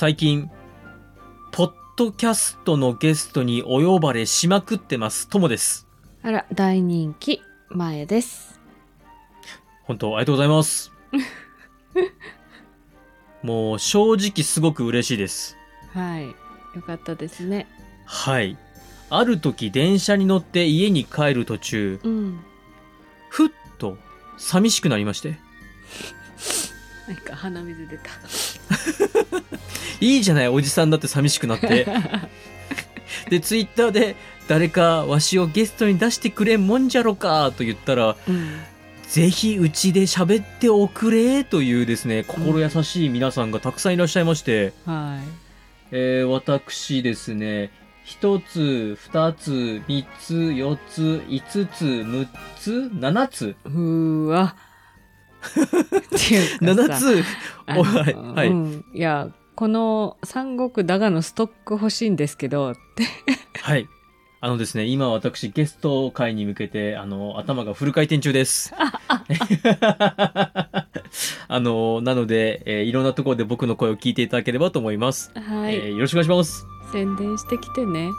最近、ポッドキャストのゲストにお呼ばれしまくってます。ともです。あら、大人気、前です。本当ありがとうございます。もう正直すごく嬉しいです。はい。よかったですね。はい。ある時電車に乗って家に帰る途中、うん。ふっと寂しくなりまして。なんか鼻水出た。いいじゃない、おじさんだって寂しくなって。で、ツイッターで誰かわしをゲストに出してくれんもんじゃろかと言ったら、うん。ぜひうちで喋っておくれというですね、心優しい皆さんがたくさんいらっしゃいまして、はえー私ですね、一つ、二つ、三つ、四つ、五つ、六つ、七つい。うーわ。七さつ、おはいはいうん。いや、この三国だがのストック欲しいんですけど、って。はい。あのですね、今私ゲスト会に向けて、あの、頭がフル回転中です。あの、なので、えーいろんなところで僕の声を聞いていただければと思います。はい。えーよろしくお願いします。宣伝してきてね。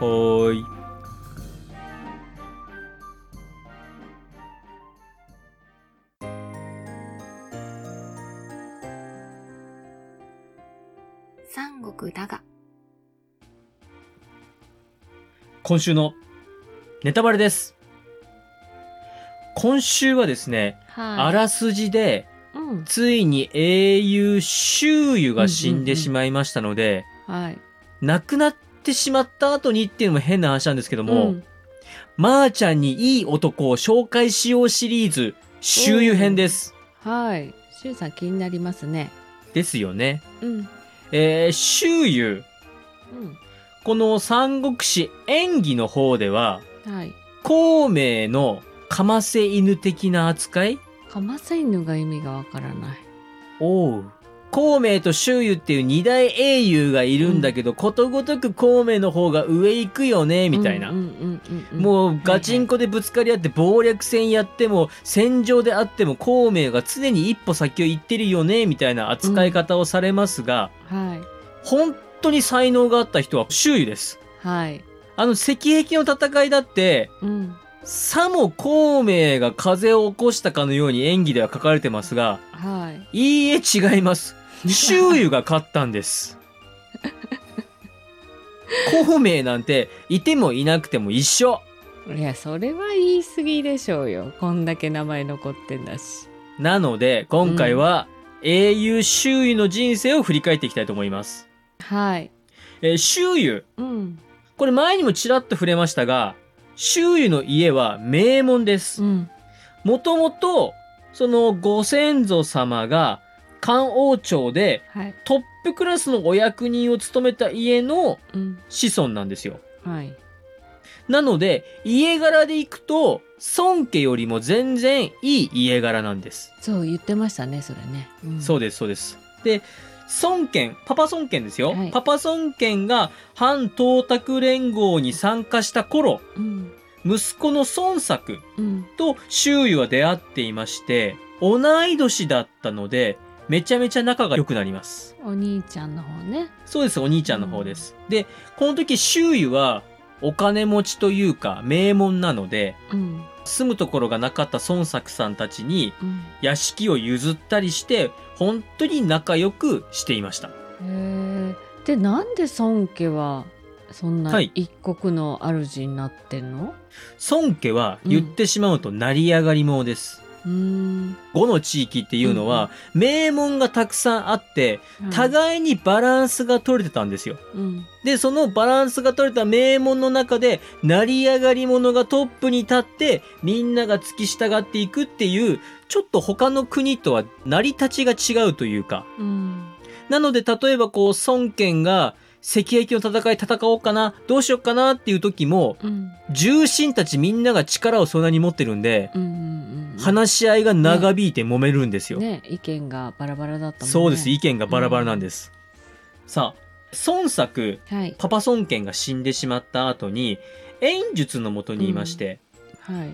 はーい。国だが。今週のネタバレです。今週はですね、はい。あらすじで、うん。ついに英雄周瑜が死んでしまいましたので、はい。亡くなってしまった後にっていうのも変な話なんですけども、うんまーちゃんにいい男を紹介しようシリーズ、周瑜編です。はい。しゅうさん気になりますね。ですよね。うん。えー、周瑜、うん。この三国志演技の方では、はい。孔明のかませ犬的な扱い？かませ犬が意味がわからない。おう。孔明と周瑜っていう二大英雄がいるんだけど、ことごとく孔明の方が上行くよね、みたいな。うんうんうんうん、もうガチンコでぶつかり合って謀略戦やっても戦場であっても孔明が常に一歩先を行ってるよねみたいな扱い方をされますが、はい本当に才能があった人は周囲です。はい。あの石壁の戦いだってうん。さも孔明が風を起こしたかのように演技では書かれてますがはい。いいえ違います。周囲が勝ったんです。孔明なんていてもいなくても一緒。いや、それは言い過ぎでしょうよ。こんだけ名前残ってんだし。なので、今回は、英雄周囲の人生を振り返っていきたいと思います。はい。えー周囲、うん。これ前にもちらっと触れましたが、周囲の家は名門ですう。ん。もともと、そのご先祖様が、漢王朝ではい。トップクラスのお役人を務めた家のうん。子孫なんですよ。はい。なので、家柄でいくと、孫家よりも全然いい家柄なんです。そう言ってましたね、それね。うん、そうです、そうです。で、孫権、パパ孫権ですよ。はいパパ孫権が反東卓連合に参加した頃、うん。息子の孫作うん。と周囲は出会っていまして、同い年だったので、めちゃめちゃ仲が良くなります。お兄ちゃんの方ね。そうです、お兄ちゃんの方です。で、この時周囲はお金持ちというか名門なので、うん。住むところがなかった孫作さんたちにうん。屋敷を譲ったりして、本当に仲良くしていました。へえ。で、なんで孫家は、そんなはい一国の主になってんの、孫家は言ってしまうと成り上がり者です。うーん。五の地域っていうのは、名門がたくさんあって、互いにバランスが取れてたんですよ。うん。で、そのバランスが取れた名門の中で、成り上がり者がトップに立って、みんなが付き従っていくっていう、ちょっと他の国とは成り立ちが違うというか。うん。なので、例えばこう、孫権が、石壁の戦い戦おうかな、どうしようかなっていう時も、うん。重臣たちみんなが力をそんなに持ってるんで、うん。うん。うん。話し合いが長引いて揉めるんですよ。ね、意見がバラバラだったもんね。そうです。意見がバラバラなんです。さあ、孫作、はい。パパ孫権が死んでしまった後に、演術のもとにいまして、はい。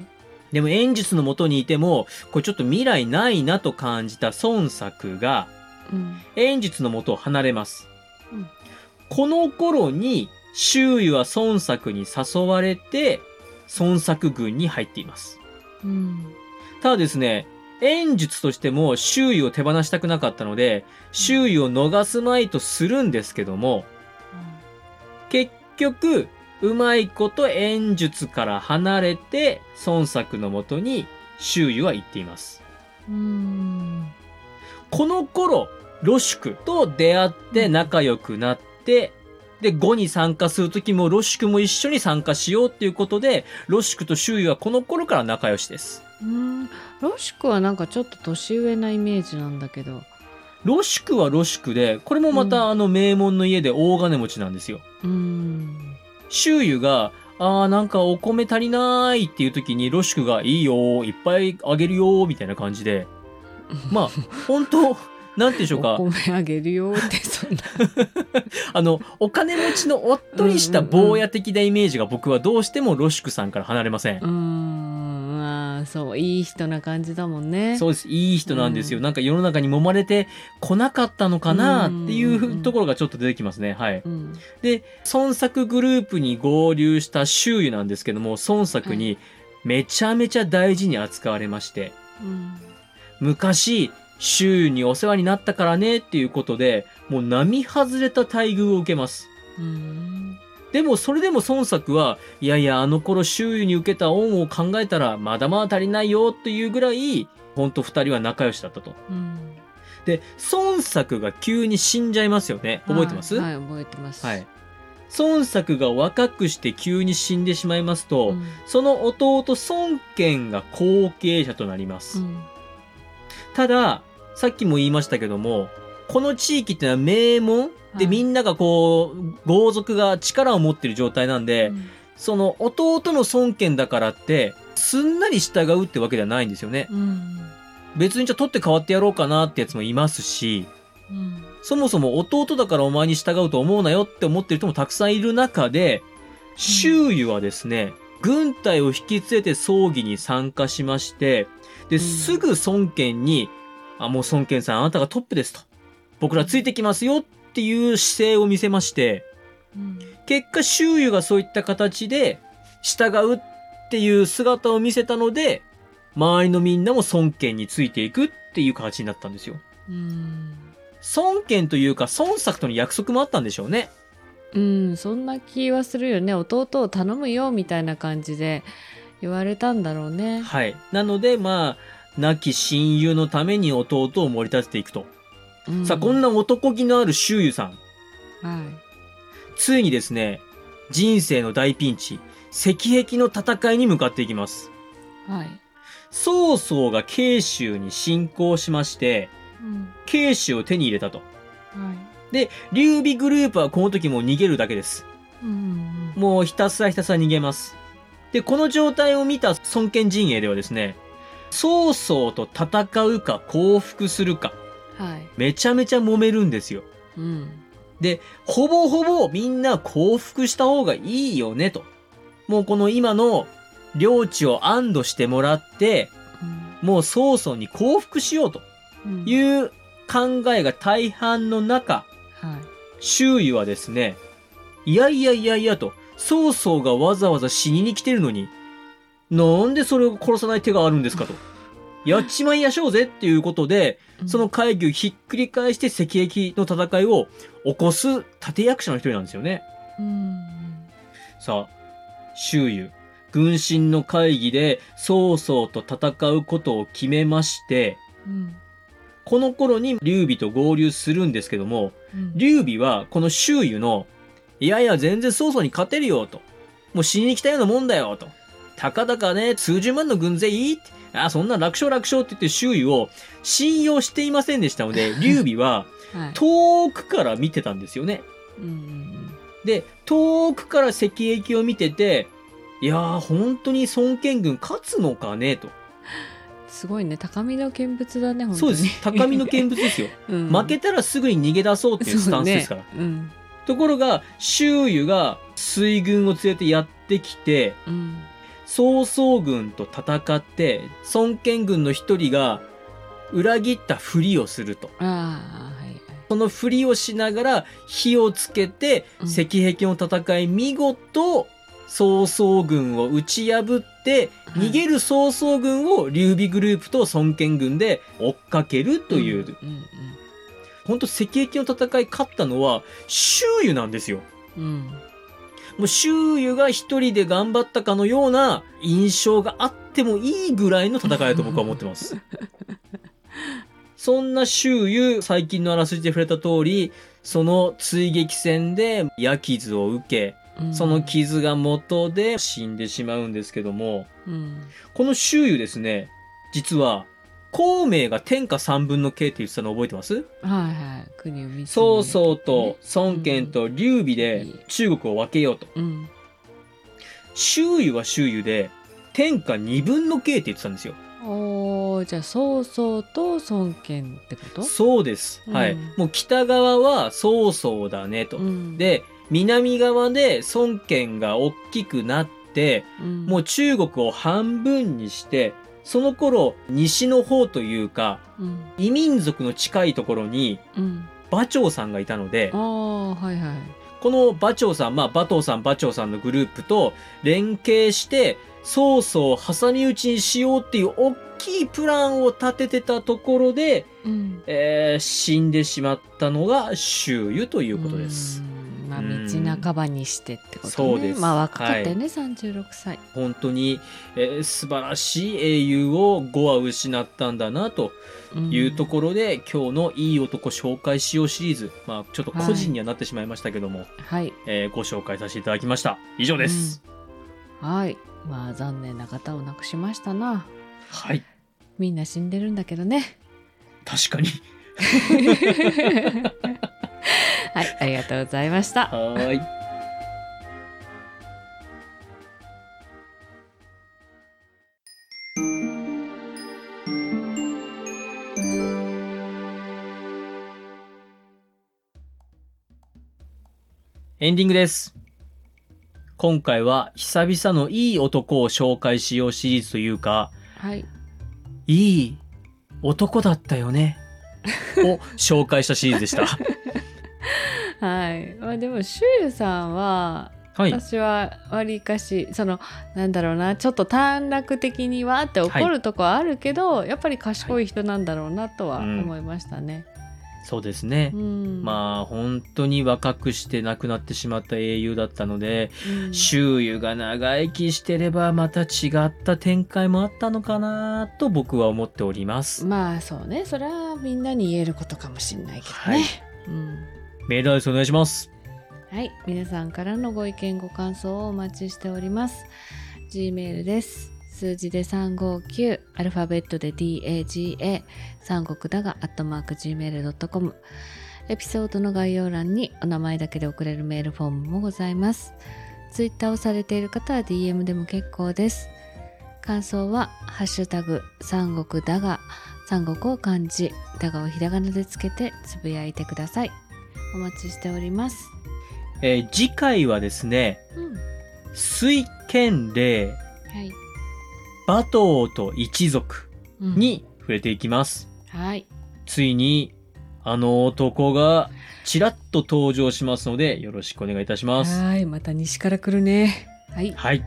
でも演術のもとにいても、これちょっと未来ないなと感じた孫作が、うん演術のもとを離れます。うんこの頃に周囲は孫作に誘われて孫作軍に入っています。うんただですね、演術としても周囲を手放したくなかったので、周囲を逃すまいとするんですけども、結局、うまいこと演術から離れて孫作のもとに周囲は行っています。うんこの頃、ロシュクと出会って仲良くなって、で、5に参加するときもロシュクも一緒に参加しようっていうことで、ロシュクと周囲はこの頃から仲良しです。うん。ロシクはなんかちょっと年上なイメージなんだけど。ロシュクはロシュクで、これもまたあの名門の家で大金持ちなんですよ。うん。周囲が、あーなんかお米足りないっていう時にロシュクがいいよ、いっぱいあげるよ、みたいな感じで、まあ、本当なんていうんでしょうかお、米あげるよってそんな あの、お金持ちのおっとりした坊や的なイメージが僕はどうしてもロシュクさんから離れません。うんまあそういい人な感じだもんねそうです。いい人なんですよ。うんなんか世の中に揉まれてこなかったのかなっていうんうところがちょっと出てきますね。はい。うんで、孫作グループに合流した周囲なんですけども、孫作にめちゃめちゃ大事に扱われまして、うん昔、周囲にお世話になったからねっていうことで、もう並外れた待遇を受けます。うんでもそれでも孫作は、いやいや、あの頃周囲に受けた恩を考えたら、まだまだ足りないよっていうぐらい、ほんと二人は仲良しだったと。うんで、孫作が急に死んじゃいますよね。覚えてます？はい、はい覚えてますはい。孫作が若くして急に死んでしまいますと、うんその弟孫権が後継者となります。うんただ、さっきも言いましたけども、この地域ってのは名門で、はい。みんながこう、豪族が力を持ってる状態なんで、その弟の孫権だからって、すんなり従うってわけではないんですよね。うん。別にじゃあ取って代わってやろうかなってやつもいますし、うん。そもそも弟だからお前に従うと思うなよって思ってる人もたくさんいる中で、周囲はですね、軍隊を引き連れて葬儀に参加しまして、で、ん。すぐ孫権に、あ、もう孫権さんあなたがトップですと。僕らついてきますよっていう姿勢を見せまして、うん結果周囲がそういった形で従うっていう姿を見せたので、周りのみんなも孫権についていくっていう形になったんですよ。うん孫権というか孫作との約束もあったんでしょうね。うん、そんな気はするよね弟を頼むよみたいな感じで言われたんだろうね。はい。なので、まあ、亡き親友のために弟を盛り立てていくと。うんさあ、こんな男気のある周囲さん。はいついにですね、人生の大ピンチ、石壁の戦いに向かっていきます。はい。曹操が慶州に侵攻しまして、うん慶州を手に入れたと。はいで、劉備グループはこの時もう逃げるだけです。うんもうひたすらひたすら逃げます。で、この状態を見た孫権陣営ではですね、曹操と戦うか降伏するか、はい。めちゃめちゃ揉めるんですよ。うんで、ほぼほぼみんな降伏した方がいいよねと。もうこの今の領地を安堵してもらって、もう曹操に降伏しようとうんいう考えが大半の中、はい。周囲はですね、いやいやいやいやと、曹操がわざわざ死にに来てるのに、なんでそれを殺さない手があるんですかと。やっちまいやしょうぜっていうことで、その会議をひっくり返して石壁の戦いを起こす立役者の一人なんですよね。うんさあ、周囲、軍神の会議で曹操と戦うことを決めまして、うんこの頃に劉備と合流するんですけども、うん劉備はこの周囲の、いやいや全然曹操に勝てるよと。もう死にに来たようなもんだよと。たかだかね、数十万の軍勢いいって。あ、そんな楽勝楽勝って言って周囲を信用していませんでしたので、劉備ははい遠くから見てたんですよね。で、遠くから石壁を見てて、いやー、本当に孫権軍勝つのかねと。すごいね高みの見物だね本当にそうです。高みの見物ですよ。うん負けたらすぐに逃げ出そうっていうスタンスですから。ねうんところが、周囲が水軍を連れてやってきて、うん曹操軍と戦って、孫権軍の一人が裏切ったふりをすると。ああはいそのふりをしながら火をつけて、うん。石壁の戦い見事曹操軍を打ち破ってはい。逃げる曹操軍を劉備グループと孫権軍で追っかけるという、うんうん本当石壁の戦い勝ったのは周瑜なんですよ。うんうんもう周瑜が一人で頑張ったかのような印象があってもいいぐらいの戦いだと僕は思ってます。そんな周瑜、最近のあらすじで触れた通り、その追撃戦で矢傷を受け、うんその傷が元で死んでしまうんですけども、うんこの周瑜ですね、実は、孔明が天下三分の計って言ってたの覚えてます？はいはい。国を見曹操と孫権と劉備で中国を分けようと。うん。周瑜は周瑜で、天下二分の計って言ってたんですよ。おーじゃあ曹操と孫権ってこと？そうです。はい。うんもう北側は曹操だねと。うん。で、南側で孫権が大きくなって、うん。もう中国を半分にして、その頃、西の方というか、うん。異民族の近いところに、うん。馬長さんがいたのではいはい。この馬長さん、まあ馬頭さん、馬長さんのグループと連携して、曹操を挟み撃ちにしようっていう大きいプランを立ててたところで、うん。えー死んでしまったのが周瑜ということです。うんまあうん。道半ばにしてってことね。そうです。まあ若かったよね、36歳。本当に、えー素晴らしい英雄を5話失ったんだなというところで、今日のいい男紹介しようシリーズ、まあちょっと個人にはなってしまいましたけども、はい。えーご紹介させていただきました。以上です。はい。まあ残念な方を亡くしましたな。はい。みんな死んでるんだけどね。確かに。はいありがとうございましたはーい。エンディングです。今回は久々のいい男を紹介しようシリーズというか、はいいい男だったよね。を紹介したシリーズでした。はい、まあ、でもシュウさんははい。私はわりかしそのなんだろうなちょっと短絡的にわーって怒るとこはあるけど、やっぱり賢い人なんだろうなとはうん思いましたね。そうですねう。ん、まあ本当に若くして亡くなってしまった英雄だったので、うん周瑜が長生きしてればまた違った展開もあったのかなと僕は思っております。まあそうねそれはみんなに言えることかもしれないけどね。はいうんメールアドレスお願いします。はい、皆さんからのご意見ご感想をお待ちしております。Gmail です。数字で359アルファベットで DAGA 三国だがアットマーク Gmail.com エピソードの概要欄にお名前だけで送れるメールフォームもございます。ツイッターをされている方は DM でも結構です。感想はハッシュタグ三国だが三国を漢字だがをひらがなでつけてつぶやいてください。お待ちしております。えー次回はですね、うん水剣霊、はい。馬頭と一族うんに触れていきます。はい。ついにあの男がちらっと登場しますのでよろしくお願いいたします。はい。また西から来るね。はい。はい。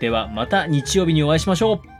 ではまた日曜日にお会いしましょう。